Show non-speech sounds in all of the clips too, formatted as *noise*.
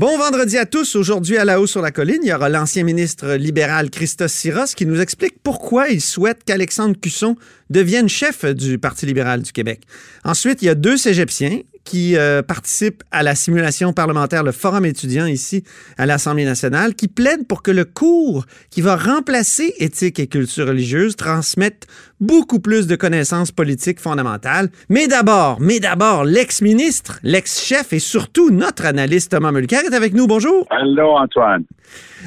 Bon vendredi à tous. Aujourd'hui, à la haut sur la colline, il y aura l'ancien ministre libéral Christos Siros qui nous explique pourquoi il souhaite qu'Alexandre Cusson devienne chef du Parti libéral du Québec. Ensuite, il y a deux cégepiens qui euh, participent à la simulation parlementaire, le Forum étudiant ici à l'Assemblée nationale, qui plaident pour que le cours qui va remplacer éthique et culture religieuse transmette beaucoup plus de connaissances politiques fondamentales. Mais d'abord, mais d'abord, l'ex-ministre, l'ex-chef et surtout notre analyste Thomas Mulcair est avec nous. Bonjour. Allô, Antoine.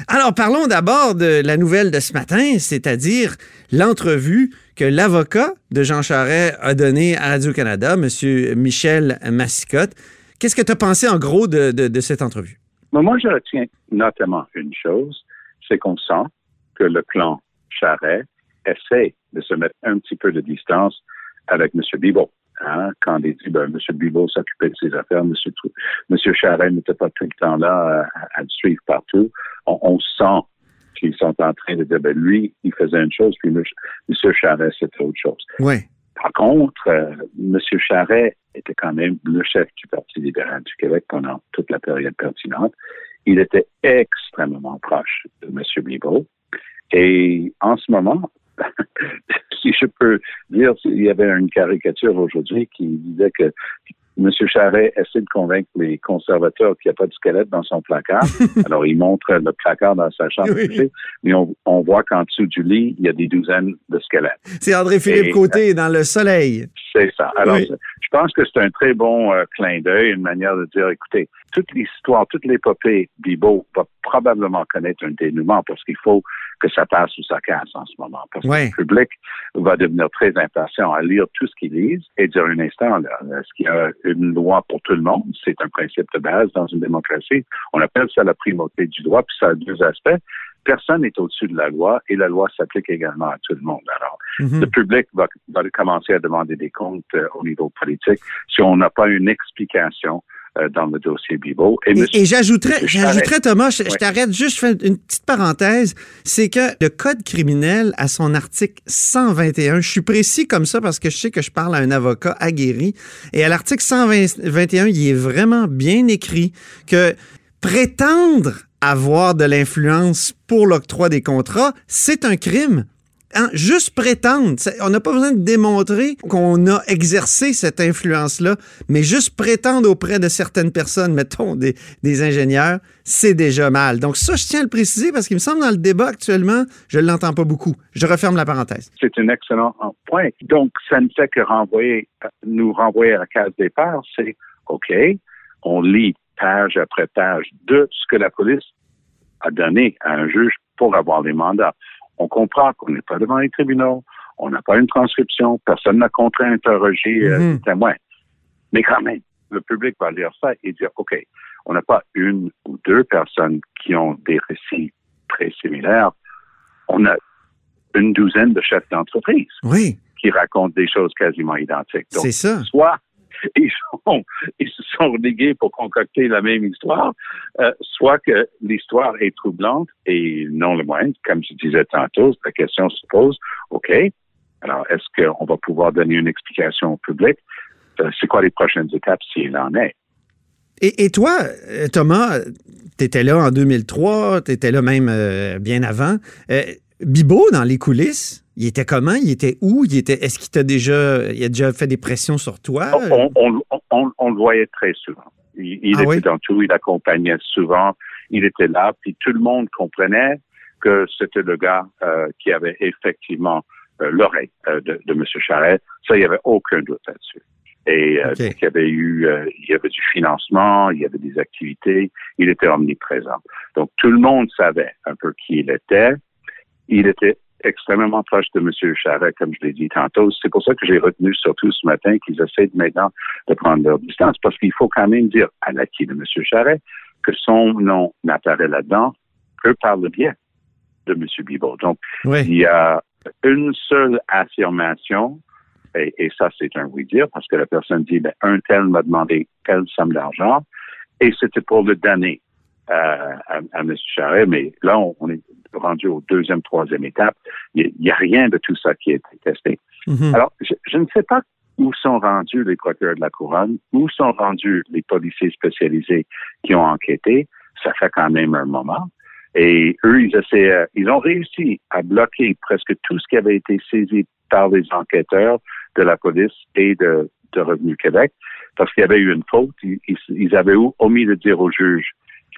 Alors, parlons d'abord de la nouvelle de ce matin, c'est-à-dire l'entrevue que l'avocat de Jean Charest a donnée à Radio-Canada, M. Michel Massicotte. Qu'est-ce que tu as pensé en gros de, cette entrevue? Moi, je retiens notamment une chose, c'est qu'on sent que le clan Charest essaie de se mettre un petit peu de distance avec M. Bibot. Hein, quand il dit ben, M. Bibot s'occupait de ses affaires, M. Monsieur Charest n'était pas tout le temps là à, le suivre partout. On, sent qu'ils sont en train de dire ben, lui, il faisait une chose, puis M. Charest, c'était autre chose. Ouais. Par contre, euh, M. Charest était quand même le chef du Parti libéral du Québec pendant toute la période pertinente. Il était extrêmement proche de M. Bibot. Et en ce moment, *laughs* si je peux dire, il y avait une caricature aujourd'hui qui disait que M. Charret essaie de convaincre les conservateurs qu'il n'y a pas de squelette dans son placard. *laughs* Alors, il montre le placard dans sa chambre, mais on, voit qu'en dessous du lit, il y a des douzaines de squelettes. C'est André-Philippe Côté dans Le Soleil. C'est ça. Alors, je pense que c'est un très bon euh, clin d'œil, une manière de dire, écoutez, toute l'histoire, toute l'épopée Bibo va probablement connaître un dénouement parce qu'il faut que ça passe ou ça casse en ce moment. Parce que le public va devenir très impatient à lire tout ce qu'il lit et dire un instant, est-ce qu'il y a une loi pour tout le monde? C'est un principe de base dans une démocratie. On appelle ça la primauté du droit, puis ça a deux aspects personne n'est au-dessus de la loi et la loi s'applique également à tout le monde. Alors, mhm. le public va, commencer à demander des comptes euh, au niveau politique si on n'a pas une explication dans le dossier Bibo. Et, j'ajouterais, j'ajouterais, Thomas, je, t'arrête juste, je fais une petite parenthèse, c'est que le Code criminel, à son article 121, je suis précis comme ça parce que je sais que je parle à un avocat aguerri, et à l'article 121, il est vraiment bien écrit que prétendre avoir de l'influence pour l'octroi des contrats, c'est un crime. Hein, juste prétendre. On n'a pas besoin de démontrer qu'on a exercé cette influence-là, mais juste prétendre auprès de certaines personnes, mettons des, ingénieurs, c'est déjà mal. Donc ça, je tiens à le préciser parce qu'il me semble dans le débat actuellement, je ne l'entends pas beaucoup. Je referme la parenthèse. C'est un excellent point. Donc, ça ne fait que renvoyer, nous renvoyer à la case départ, c'est OK, on lit page après page de ce que la police a donné à un juge pour avoir les mandats. On comprend qu'on n'est pas devant les tribunaux, on n'a pas une transcription, personne n'a contre-interrogé euh, mhm. les témoins. Mais quand même, le public va lire ça et dire, OK, on n'a pas une ou deux personnes qui ont des récits très similaires. On a une douzaine de chefs d'entreprise qui racontent des choses quasiment identiques. C'est ça. Soit *laughs* ils, se sont religués pour concocter la même histoire, euh, soit que l'histoire est troublante et non le moins, comme je disais tantôt, la question se pose, OK, alors est-ce qu'on va pouvoir donner une explication au public? Euh, c'est quoi les prochaines étapes s'il en est? Et, toi, euh, Thomas, tu étais là en 2003, tu étais là même bien avant. Bibo, dans les coulisses, il était comment? Il était où? Il était, est-ce qu'il t'a déjà, il a déjà fait des pressions sur toi? On, le voyait très souvent. Il, ah était dans tout, il accompagnait souvent, il était là, puis tout le monde comprenait que c'était le gars euh, qui avait effectivement euh, l'oreille euh, de, de, M. Charret. Ça, il n'y avait aucun doute là-dessus. Et il y avait eu, il y avait du financement, il y avait des activités, il était omniprésent. Donc tout le monde savait un peu qui il était. Il était extrêmement proche de M. Charest, comme je l'ai dit tantôt. C'est pour ça que j'ai retenu surtout ce matin qu'ils essaient maintenant de prendre leur distance, parce qu'il faut quand même dire à l'acquis de M. Charest que son nom n'apparaît là-dedans que par le biais de M. Bibot. Donc, il y a une seule affirmation, et, ça c'est un oui-dire, parce que la personne dit, ben, un tel m'a demandé telle somme d'argent, et c'était pour le donner à, à, M. Charret, mais là, on, est rendu au deuxième, troisième étape. Il n'y a, rien de tout ça qui a été testé. Mm-hmm. Alors, je, ne sais pas où sont rendus les procureurs de la couronne, où sont rendus les policiers spécialisés qui ont enquêté, ça fait quand même un moment. Et eux, ils essaient, ils ont réussi à bloquer presque tout ce qui avait été saisi par les enquêteurs de la police et de, de Revenu Québec parce qu'il y avait eu une faute. Ils, avaient omis de dire aux juges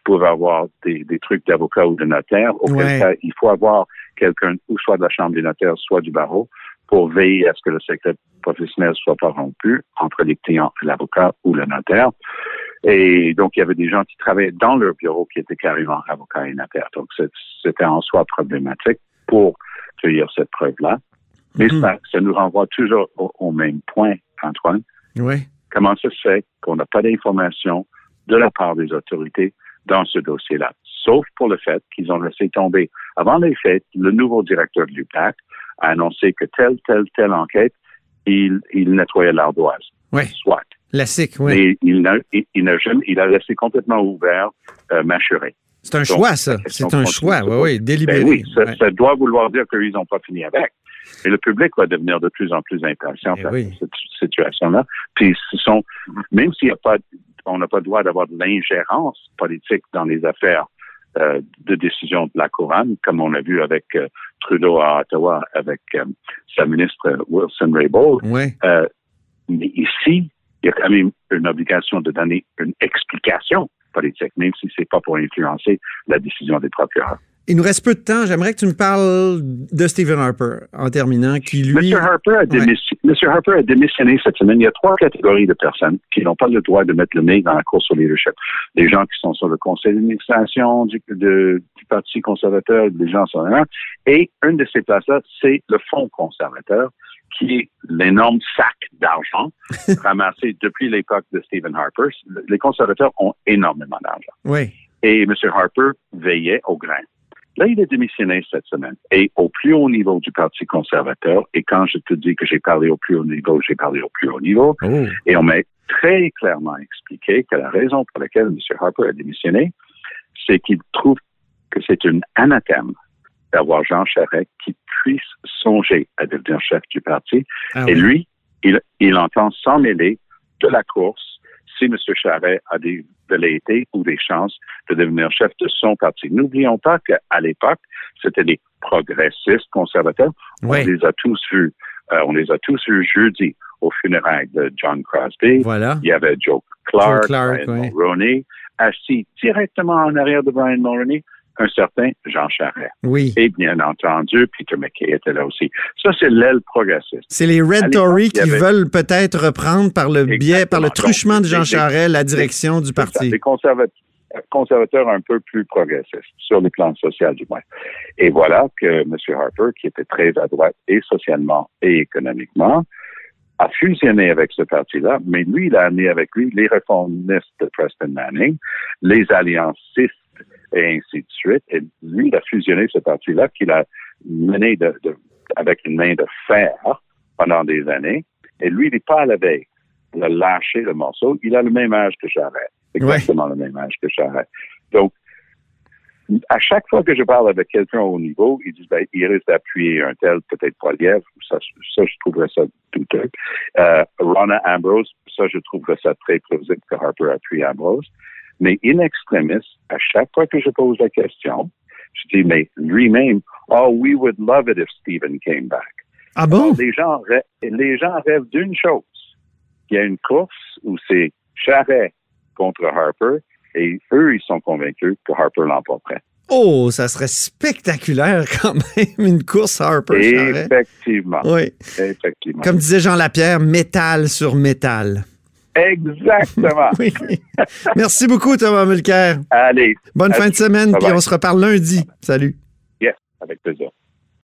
pouvaient avoir des, trucs d'avocat ou de notaire. Auquel cas, il faut avoir quelqu'un, ou soit de la Chambre des notaires, soit du barreau, pour veiller à ce que le secret professionnel soit pas rompu entre les clients et l'avocat ou le notaire. Et donc, il y avait des gens qui travaillaient dans leur bureau qui étaient carrément avocats et notaires. Donc, c'était en soi problématique pour cueillir cette preuve-là. Mais mhm. ça, ça, nous renvoie toujours au, même point, Antoine. Oui. Comment ça se fait qu'on n'a pas d'informations de la part des autorités dans ce dossier-là? Sauf pour le fait qu'ils ont laissé tomber. Avant les faits, le nouveau directeur de l'UPAC a annoncé que telle, telle, telle enquête, il, il nettoyait l'ardoise. Oui. Soit. La SIC, oui. Mais il n'a, il, jamais, il a laissé complètement ouvert euh, Mâchuré. C'est un choix, ça. C'est un choix, oui, oui, délibéré. Ben oui, ça, doit vouloir dire qu'ils n'ont pas fini avec. Et le public va devenir de plus en plus impatient eh face cette situation-là. Puis, ce sont, même s'il n'y a pas, on n'a pas le droit d'avoir de l'ingérence politique dans les affaires euh, de décision de la couronne, comme on a vu avec euh, Trudeau à Ottawa, avec euh, sa ministre Wilson Raybould. Oui. mais ici, il y a quand même une obligation de donner une explication politique, même si c'est pas pour influencer la décision des procureurs. Il nous reste peu de temps. J'aimerais que tu me parles de Stephen Harper en terminant, qui lui. M. Harper, a Harper a démissionné cette semaine. Il y a trois catégories de personnes qui n'ont pas le droit de mettre le nez dans la course au leadership. Les gens qui sont sur le conseil d'administration du, du Parti conservateur, les gens sont là. Et une de ces places-là, c'est le Fonds conservateur, qui est l'énorme sac d'argent *laughs* ramassé depuis l'époque de Stephen Harper. Les conservateurs ont énormément d'argent. Oui. Et M. Harper veillait au grain. Là, il est démissionné cette semaine. Et au plus haut niveau du Parti conservateur, et quand je te dis que j'ai parlé au plus haut niveau, j'ai parlé au plus haut niveau, oh. et on m'a très clairement expliqué que la raison pour laquelle M. Harper a démissionné, c'est qu'il trouve que c'est une anathème d'avoir Jean Charest qui puisse songer à devenir chef du parti. Ah et lui, il, il entend s'en mêler de la course si M. Charret a des velléités ou des chances de devenir chef de son parti. N'oublions pas qu'à l'époque, c'était des progressistes conservateurs. On les a tous vus. Euh, on les a tous vus jeudi au funérailles de John Crosby. Voilà. Il y avait Joe Clark, Brian Mulroney, assis directement en arrière de Brian Mulroney un certain Jean Charest. Oui. Et bien entendu, Peter McKay était là aussi. Ça, c'est l'aile progressiste. C'est les Red Tories qui veulent peut-être reprendre par le biais, par le truchement de Jean Charest, la direction du parti. Des conservateurs, un peu plus progressistes, sur le plan social du moins. Et voilà que M. Harper, qui était très à droite et socialement et économiquement, a fusionné avec ce parti-là, mais lui, il a amené avec lui les réformistes de Preston Manning, les alliancistes et ainsi de suite. Et lui, il a fusionné ce parti-là qu'il a mené de, avec une main de fer pendant des années. Et lui, il n'est pas à la veille. Il a lâché le morceau. Il a le même âge que Charest. Exactement le même âge que Charest. Donc, à chaque fois que je parle avec quelqu'un au niveau, ils disent, ben, il risque d'appuyer un tel, peut-être Poiliev. Ça, ça, je trouverais ça douteux. Euh, Ronna Ambrose, ça, je trouverais ça très plausible que Harper appuie Ambrose. Mais in extremis, à chaque fois que je pose la question, je dis, mais lui-même, oh, we would love it if Stephen came back. Ah bon? les, gens les gens rêvent d'une chose. Il y a une course où c'est Charret contre Harper et eux, ils sont convaincus que Harper l'emporterait. Oh, ça serait spectaculaire *laughs* quand même, une course Harper. Effectivement. Oui. Effectivement. Comme disait Jean Lapierre, métal sur métal. Exactement. Merci beaucoup, Thomas Mulcair. Allez. Bonne fin de semaine, puis on se reparle lundi. Salut. Yes, avec plaisir.